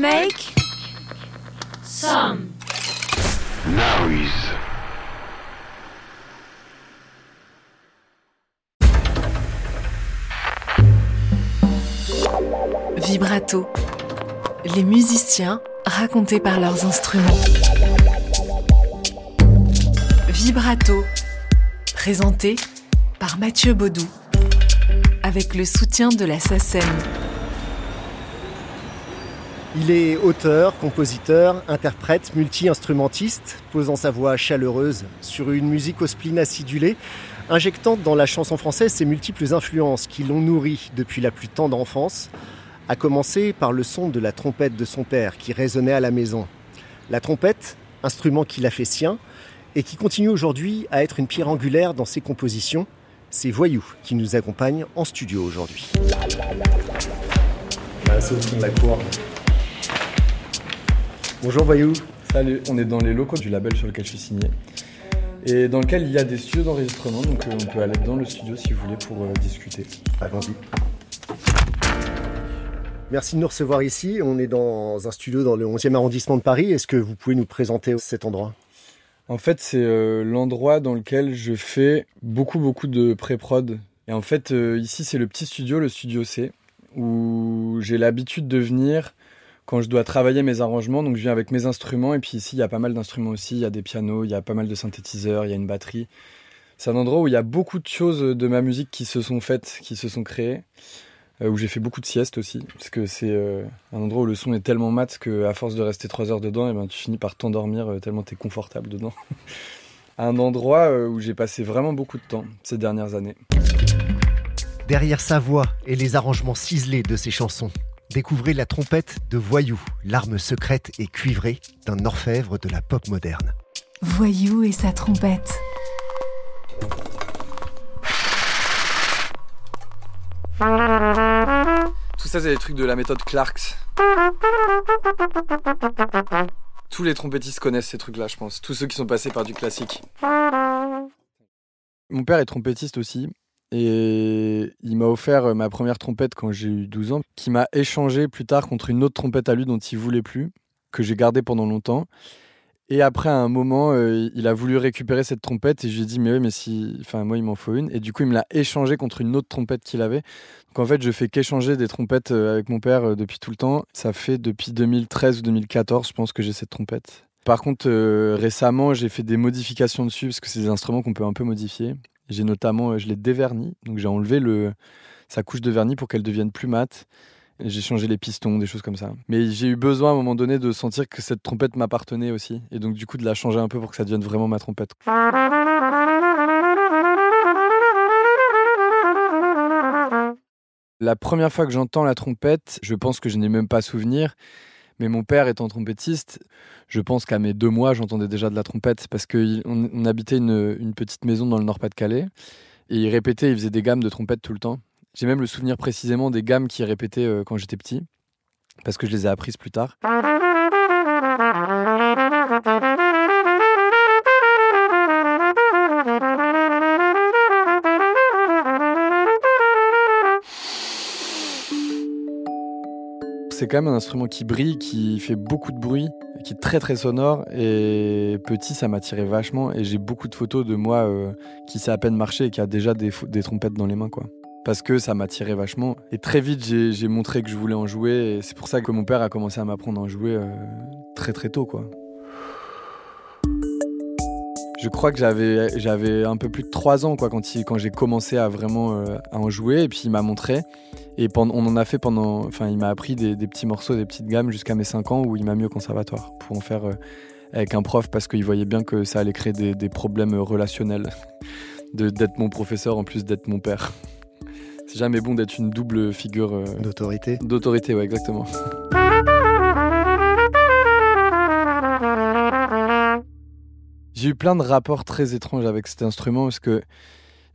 Make some noise. Vibrato. Les musiciens racontés par leurs instruments. Vibrato. Présenté par Mathieu Baudou. Avec le soutien de la SACEM. Il est auteur, compositeur, interprète, multi-instrumentiste, posant sa voix chaleureuse sur une musique au spleen acidulé, injectant dans la chanson française ses multiples influences qui l'ont nourri depuis la plus tendre enfance, à commencer par le son de la trompette de son père qui résonnait à la maison. La trompette, instrument qu'il a fait sien, et qui continue aujourd'hui à être une pierre angulaire dans ses compositions, c'est Voyou qui nous accompagne en studio aujourd'hui. de la cour. Bonjour Voyou. Salut, on est dans les locaux du label sur lequel je suis signé et dans lequel il y a des studios d'enregistrement, donc euh, on peut aller dans le studio si vous voulez pour euh, discuter. Allons-y. Merci de nous recevoir ici. On est dans un studio dans le 11e arrondissement de Paris. Est-ce que vous pouvez nous présenter cet endroit? En fait, c'est euh, l'endroit dans lequel je fais beaucoup, beaucoup de pré-prod. Et en fait, ici, c'est le petit studio, le studio C, où j'ai l'habitude de venir quand je dois travailler mes arrangements. Donc je viens avec mes instruments et puis ici il y a pas mal d'instruments aussi. Il y a des pianos, il y a pas mal de synthétiseurs, il y a une batterie. C'est un endroit où il y a beaucoup de choses de ma musique qui se sont faites, qui se sont créées. Euh, où j'ai fait beaucoup de siestes aussi, parce que c'est euh, un endroit où le son est tellement mat que à force de rester trois heures dedans, et eh ben tu finis par t'endormir euh, tellement tu es confortable dedans. un endroit où j'ai passé vraiment beaucoup de temps ces dernières années. Derrière sa voix et les arrangements ciselés de ses chansons, Découvrez la trompette de Voyou, l'arme secrète et cuivrée d'un orfèvre de la pop moderne. Voyou et sa trompette. Tout ça, c'est des trucs de la méthode Clarks. Tous les trompettistes connaissent ces trucs-là, je pense. Tous ceux qui sont passés par du classique. Mon père est trompettiste aussi. Et il m'a offert euh, ma première trompette quand j'ai eu 12 ans, qui m'a échangé plus tard contre une autre trompette à lui dont il voulait plus, que j'ai gardée pendant longtemps. Et après, à un moment, euh, il a voulu récupérer cette trompette et je lui ai dit, mais oui, mais si. Enfin, moi, il m'en faut une. Et du coup, il me l'a échangé contre une autre trompette qu'il avait. Donc, en fait, je fais qu'échanger des trompettes euh, avec mon père depuis tout le temps. Ça fait depuis 2013 ou 2014, je pense, que j'ai cette trompette. Par contre, récemment, j'ai fait des modifications dessus parce que c'est des instruments qu'on peut un peu modifier. J'ai notamment, euh, je l'ai déverni, donc j'ai enlevé le, sa couche de vernis pour qu'elle devienne plus mate. J'ai changé les pistons, des choses comme ça. Mais j'ai eu besoin à un moment donné de sentir que cette trompette m'appartenait aussi. Et donc du coup de la changer un peu pour que ça devienne vraiment ma trompette. La première fois que j'entends la trompette, je pense que je n'ai même pas souvenir. Mais mon père étant trompettiste, je pense qu'à mes deux mois, j'entendais déjà de la trompette parce qu'on on habitait une, petite maison dans le Nord-Pas-de-Calais et il répétait, il faisait des gammes de trompette tout le temps. J'ai même le souvenir précisément des gammes qu'il répétait euh, quand j'étais petit parce que je les ai apprises plus tard. C'est quand même un instrument qui brille, qui fait beaucoup de bruit, qui est très très sonore. Et petit, ça m'attirait vachement. Et j'ai beaucoup de photos de moi euh, qui sait à peine marcher et qui a déjà des, trompettes dans les mains, quoi. Parce que ça m'attirait vachement. Et très vite, j'ai montré que je voulais en jouer. Et c'est pour ça que mon père a commencé à m'apprendre à en jouer euh, très très tôt, quoi. Je crois que j'avais, j'avais un peu plus de 3 ans quoi, quand, quand j'ai commencé à vraiment euh, à en jouer. Et puis il m'a montré. Et pendant, on en a fait pendant. Enfin, il m'a appris des, petits morceaux, des petites gammes jusqu'à mes 5 ans où il m'a mis au conservatoire pour en faire euh, avec un prof parce qu'il voyait bien que ça allait créer des, des problèmes relationnels de, d'être mon professeur en plus d'être mon père. C'est jamais bon d'être une double figure. Euh, d'autorité D'autorité, ouais, exactement. J'ai eu plein de rapports très étranges avec cet instrument parce que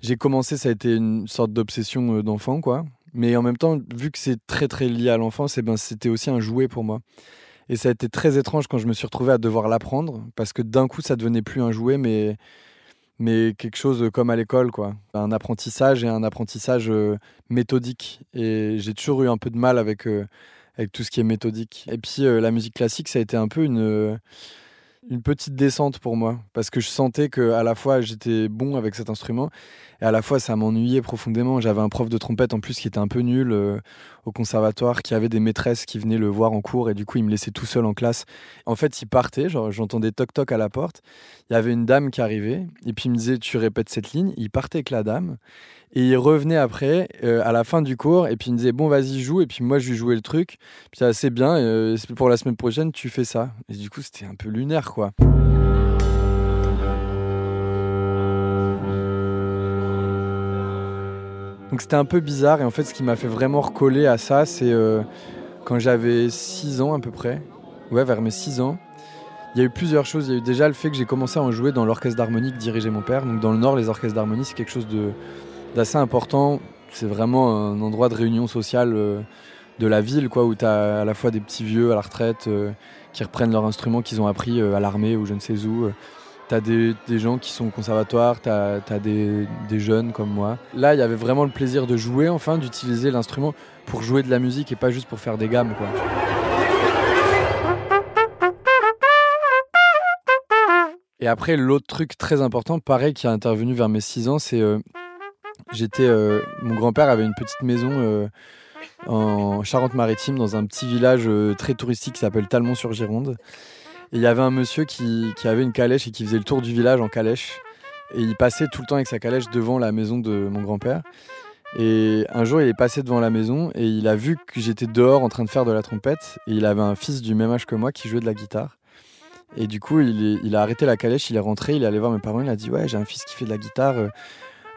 j'ai commencé, ça a été une sorte d'obsession euh, d'enfant, quoi. Mais en même temps, vu que c'est très très lié à l'enfance, eh ben, c'était aussi un jouet pour moi. Et ça a été très étrange quand je me suis retrouvé à devoir l'apprendre parce que d'un coup, ça devenait plus un jouet, mais mais quelque chose comme à l'école, quoi. Un apprentissage et un apprentissage euh, méthodique. Et j'ai toujours eu un peu de mal avec, euh, avec tout ce qui est méthodique. Et puis la musique classique, ça a été un peu une, une petite descente pour moi, parce que je sentais que à la fois j'étais bon avec cet instrument, et à la fois ça m'ennuyait profondément. J'avais un prof de trompette en plus qui était un peu nul euh, au conservatoire, qui avait des maîtresses qui venaient le voir en cours, et du coup il me laissait tout seul en classe. En fait, il partait, genre j'entendais toc toc à la porte, il y avait une dame qui arrivait, et puis il me disait tu répètes cette ligne, il partait avec la dame. Et il revenait après, euh, à la fin du cours, et puis il me disait Bon, vas-y, joue. Et puis moi, je lui jouais le truc. Puis ah, c'est bien, euh, pour la semaine prochaine, tu fais ça. Et du coup, c'était un peu lunaire, quoi. Donc c'était un peu bizarre. Et en fait, ce qui m'a fait vraiment recoller à ça, c'est euh, quand j'avais 6 ans à peu près. Ouais, vers mes 6 ans. Il y a eu plusieurs choses. Il y a eu déjà le fait que j'ai commencé à en jouer dans l'orchestre d'harmonie que dirigeait mon père. Donc dans le Nord, les orchestres d'harmonie, c'est quelque chose de d'assez important. C'est vraiment un endroit de réunion sociale euh, de la ville, quoi, où tu as à la fois des petits vieux à la retraite euh, qui reprennent leurs instruments qu'ils ont appris euh, à l'armée ou je ne sais où. Tu as des, des, gens qui sont au conservatoire, tu as, des, des, jeunes comme moi. Là, il y avait vraiment le plaisir de jouer, enfin, d'utiliser l'instrument pour jouer de la musique et pas juste pour faire des gammes. Quoi. Et après, l'autre truc très important, pareil, qui a intervenu vers mes 6 ans, c'est euh, J'étais, euh, mon grand-père avait une petite maison euh, en Charente-Maritime, dans un petit village euh, très touristique qui s'appelle Talmont-sur-Gironde. Et il y avait un monsieur qui, qui, avait une calèche et qui faisait le tour du village en calèche. Et il passait tout le temps avec sa calèche devant la maison de mon grand-père. Et un jour, il est passé devant la maison et il a vu que j'étais dehors en train de faire de la trompette. Et il avait un fils du même âge que moi qui jouait de la guitare. Et du coup, il, il a arrêté la calèche, il est rentré, il est allé voir mes parents, il a dit Ouais, j'ai un fils qui fait de la guitare.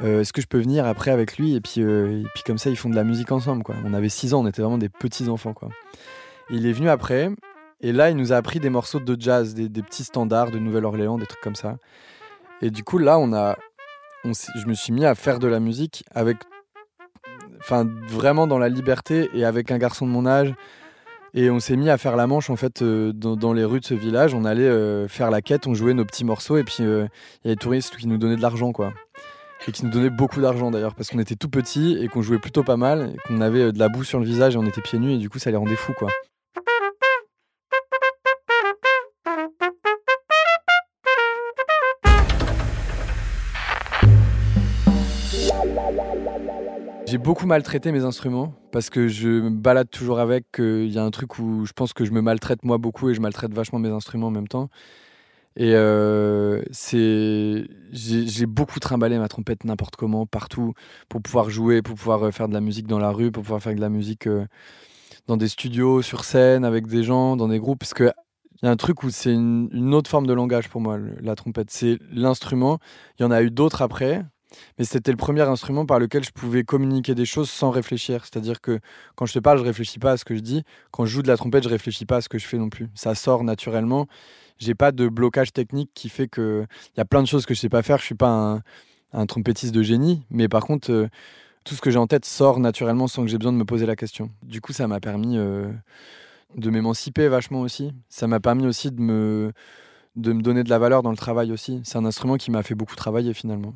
Euh, est-ce que je peux venir après avec lui et puis, euh, puis comme ça ils font de la musique ensemble quoi. On avait 6 ans, on était vraiment des petits enfants quoi. Il est venu après et là il nous a appris des morceaux de jazz, des, petits standards de Nouvelle-Orléans, des trucs comme ça. Et du coup là on a, je me suis mis à faire de la musique avec, enfin vraiment dans la liberté et avec un garçon de mon âge. Et on s'est mis à faire la manche en fait euh, dans, les rues de ce village. On allait faire la quête, on jouait nos petits morceaux et puis il y avait des touristes qui nous donnaient de l'argent quoi et qui nous donnait beaucoup d'argent d'ailleurs parce qu'on était tout petits et qu'on jouait plutôt pas mal et qu'on avait euh, de la boue sur le visage et on était pieds nus et du coup ça les rendait fous quoi. J'ai beaucoup maltraité mes instruments parce que je me balade toujours avec. Il y a un truc où je pense que je me maltraite moi beaucoup et je maltraite vachement mes instruments en même temps. Et euh, c'est, j'ai beaucoup trimballé ma trompette n'importe comment, partout, pour pouvoir jouer, pour pouvoir euh, faire de la musique dans la rue, pour pouvoir faire de la musique euh, dans des studios, sur scène, avec des gens, dans des groupes. Parce qu'il y a un truc où c'est une, une, autre forme de langage pour moi, la trompette. C'est l'instrument. Il y en a eu d'autres après, mais c'était le premier instrument par lequel je pouvais communiquer des choses sans réfléchir. C'est-à-dire que quand je te parle, je réfléchis pas à ce que je dis. Quand je joue de la trompette, je réfléchis pas à ce que je fais non plus. Ça sort naturellement j'ai pas de blocage technique qui fait que il y a plein de choses que je sais pas faire. Je suis pas un, trompettiste de génie, mais par contre, euh, tout ce que j'ai en tête sort naturellement sans que j'ai besoin de me poser la question. Du coup, ça m'a permis euh, de m'émanciper vachement aussi. Ça m'a permis aussi de me de me donner de la valeur dans le travail aussi. C'est un instrument qui m'a fait beaucoup travailler finalement.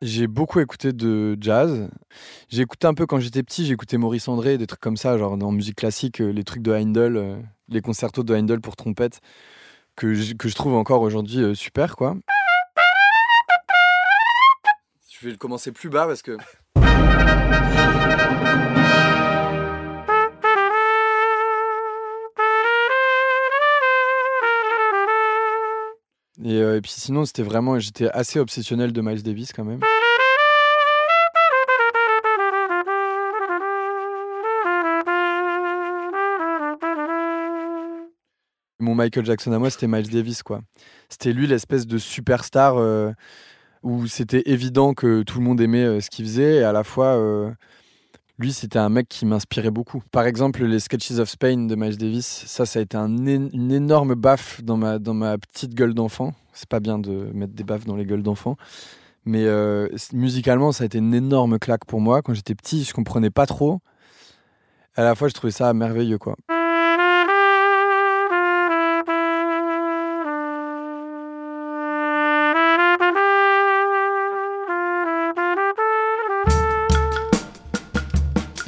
J'ai beaucoup écouté de jazz. J'ai écouté un peu quand j'étais petit, écouté Maurice André, des trucs comme ça, genre en musique classique, euh, les trucs de Heindel, euh, les concertos de Heindel pour trompette, que je, que je trouve encore aujourd'hui euh, super, quoi. Je vais le commencer plus bas parce que. Et, euh, et, puis sinon, c'était vraiment, j'étais assez obsessionnel de Miles Davis quand même. Mon Michael Jackson à moi, c'était Miles Davis, quoi. C'était lui l'espèce de superstar euh, où c'était évident que tout le monde aimait euh, ce qu'il faisait et à la fois lui, c'était un mec qui m'inspirait beaucoup. Par exemple, les Sketches of Spain de Miles Davis, ça, ça a été un une énorme baffe dans ma, dans ma petite gueule d'enfant. C'est pas bien de mettre des baffes dans les gueules d'enfant. Mais euh, musicalement, ça a été une énorme claque pour moi. Quand j'étais petit, je comprenais pas trop. À la fois, je trouvais ça merveilleux, quoi.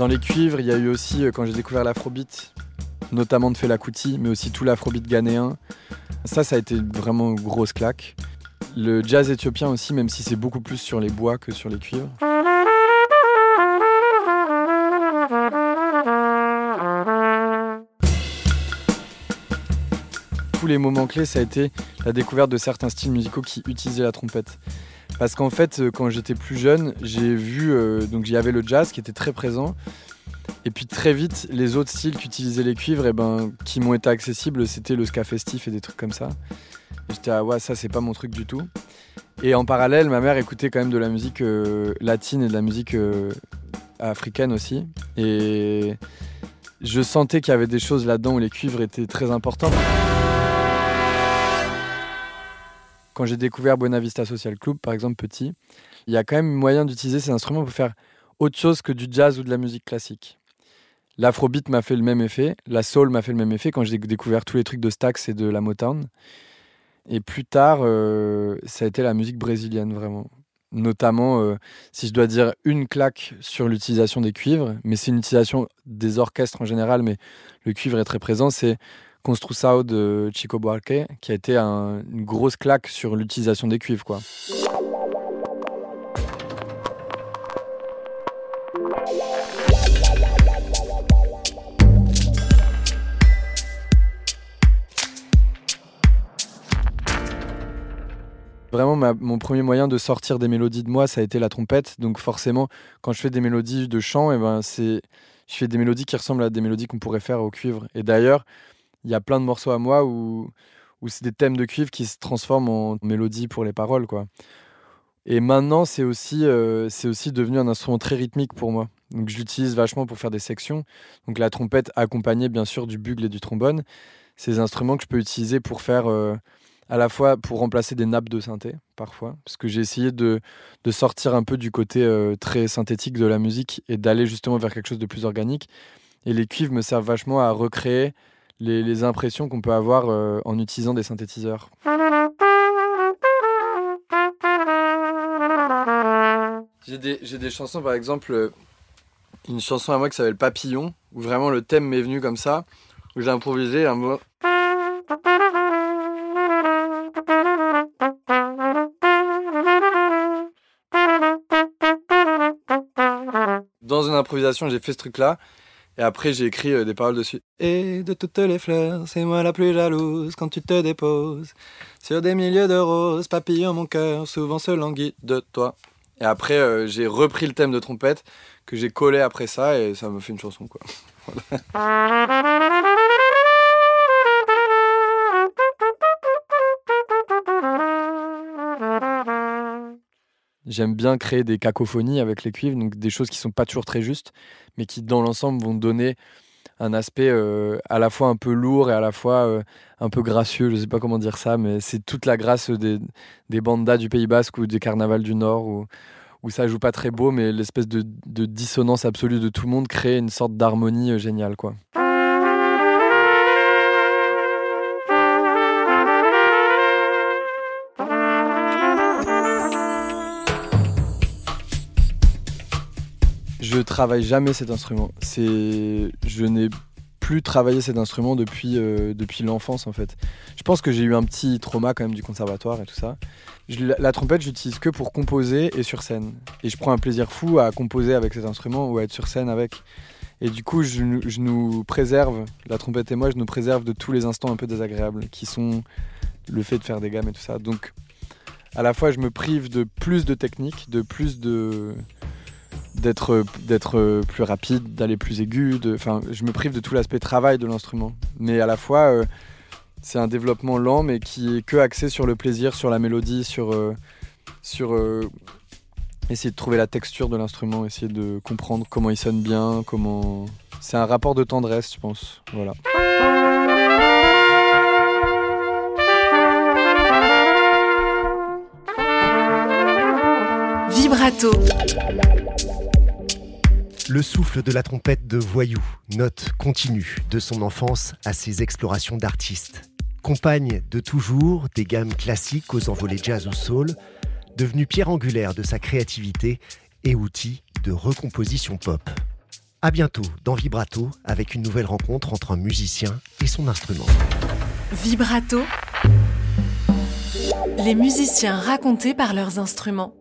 Dans les cuivres, il y a eu aussi, euh, quand j'ai découvert l'afrobeat, notamment de Fela Kuti, mais aussi tout l'afrobeat ghanéen. Ça, ça a été vraiment une grosse claque. Le jazz éthiopien aussi, même si c'est beaucoup plus sur les bois que sur les cuivres. Tous les moments clés, ça a été la découverte de certains styles musicaux qui utilisaient la trompette. Parce qu'en fait, euh, quand j'étais plus jeune, j'ai vu, euh, donc il y avait le jazz qui était très présent, et puis très vite, les autres styles qui utilisaient les cuivres, et ben, qui m'ont été accessibles, c'était le ska festif et des trucs comme ça. J'étais ah ouais, ça c'est pas mon truc du tout. Et en parallèle, ma mère écoutait quand même de la musique euh, latine et de la musique africaine aussi. Et je sentais qu'il y avait des choses là-dedans où les cuivres étaient très importants. Quand j'ai découvert Buena Vista Social Club, par exemple, petit, il y a quand même moyen d'utiliser ces instruments pour faire autre chose que du jazz ou de la musique classique. L'afrobeat m'a fait le même effet, la soul m'a fait le même effet quand j'ai découvert tous les trucs de Stax et de la Motown. Et plus tard, euh, ça a été la musique brésilienne, vraiment. Notamment, euh, si je dois dire une claque sur l'utilisation des cuivres, mais c'est une utilisation des orchestres en général, mais le cuivre est très présent, Construção de Chico Buarque, qui a été un- une grosse claque sur l'utilisation des cuivres, quoi. Vraiment, mon premier moyen de sortir des mélodies de moi, ça a été la trompette. Donc forcément, quand je fais des mélodies de chant, eh ben, c'est, je fais des mélodies qui ressemblent à des mélodies qu'on pourrait faire au cuivre. Et d'ailleurs, il y a plein de morceaux à moi où, où c'est des thèmes de cuivre qui se transforment en mélodies pour les paroles. Quoi. Et maintenant, c'est aussi, euh, aussi devenu un instrument très rythmique pour moi. Donc je l'utilise vachement pour faire des sections. Donc la trompette accompagnée bien sûr du bugle et du trombone. Des instruments que je peux utiliser pour faire euh, à la fois pour remplacer des nappes de synthé parfois. Parce que j'ai essayé de, de sortir un peu du côté euh, très synthétique de la musique et d'aller justement vers quelque chose de plus organique. Et les cuivres me servent vachement à recréer les, impressions qu'on peut avoir euh, en utilisant des synthétiseurs. J'ai des, des chansons, par exemple, euh, une chanson à moi qui s'appelle Papillon, où vraiment le thème m'est venu comme ça, où j'ai improvisé un mot. Dans une improvisation, j'ai fait ce truc-là. Et après, j'ai écrit euh, des paroles dessus. Et de toutes les fleurs, c'est moi la plus jalouse quand tu te déposes. Sur des milliers de roses, papillon mon cœur, souvent se languit de toi. Et après, euh, j'ai repris le thème de trompette que j'ai collé après ça et ça me fait une chanson, quoi. J'aime bien créer des cacophonies avec les cuivres, donc des choses qui sont pas toujours très justes, mais qui dans l'ensemble vont donner un aspect euh, à la fois un peu lourd et à la fois euh, un peu gracieux. Je sais pas comment dire ça, mais c'est toute la grâce des, bandas du Pays Basque ou des carnavals du Nord où, où ça joue pas très beau, mais l'espèce de, de dissonance absolue de tout le monde crée une sorte d'harmonie euh, géniale, quoi. Je travaille jamais cet instrument. C'est, je n'ai plus travaillé cet instrument depuis, euh, depuis l'enfance en fait. Je pense que j'ai eu un petit trauma quand même du conservatoire et tout ça. Je- la, trompette, j'utilise que pour composer et sur scène. Et je prends un plaisir fou à composer avec cet instrument ou à être sur scène avec. Et du coup, je, je nous préserve, la trompette et moi, je nous préserve de tous les instants un peu désagréables qui sont le fait de faire des gammes et tout ça. Donc, à la fois, je me prive de plus de technique, de plus de d'être d'être plus rapide, d'aller plus aigu. Enfin, je me prive de tout l'aspect travail de l'instrument. Mais à la fois, euh, c'est un développement lent, mais qui est que axé sur le plaisir, sur la mélodie, sur euh, sur euh, essayer de trouver la texture de l'instrument, essayer de comprendre comment il sonne bien, comment. C'est un rapport de tendresse, je pense. Voilà. Vibrato. Le souffle de la trompette de Voyou, note continue de son enfance à ses explorations d'artiste. Compagne de toujours des gammes classiques aux envolées jazz ou soul, devenue pierre angulaire de sa créativité et outil de recomposition pop. À bientôt dans Vibrato avec une nouvelle rencontre entre un musicien et son instrument. Vibrato, les musiciens racontés par leurs instruments.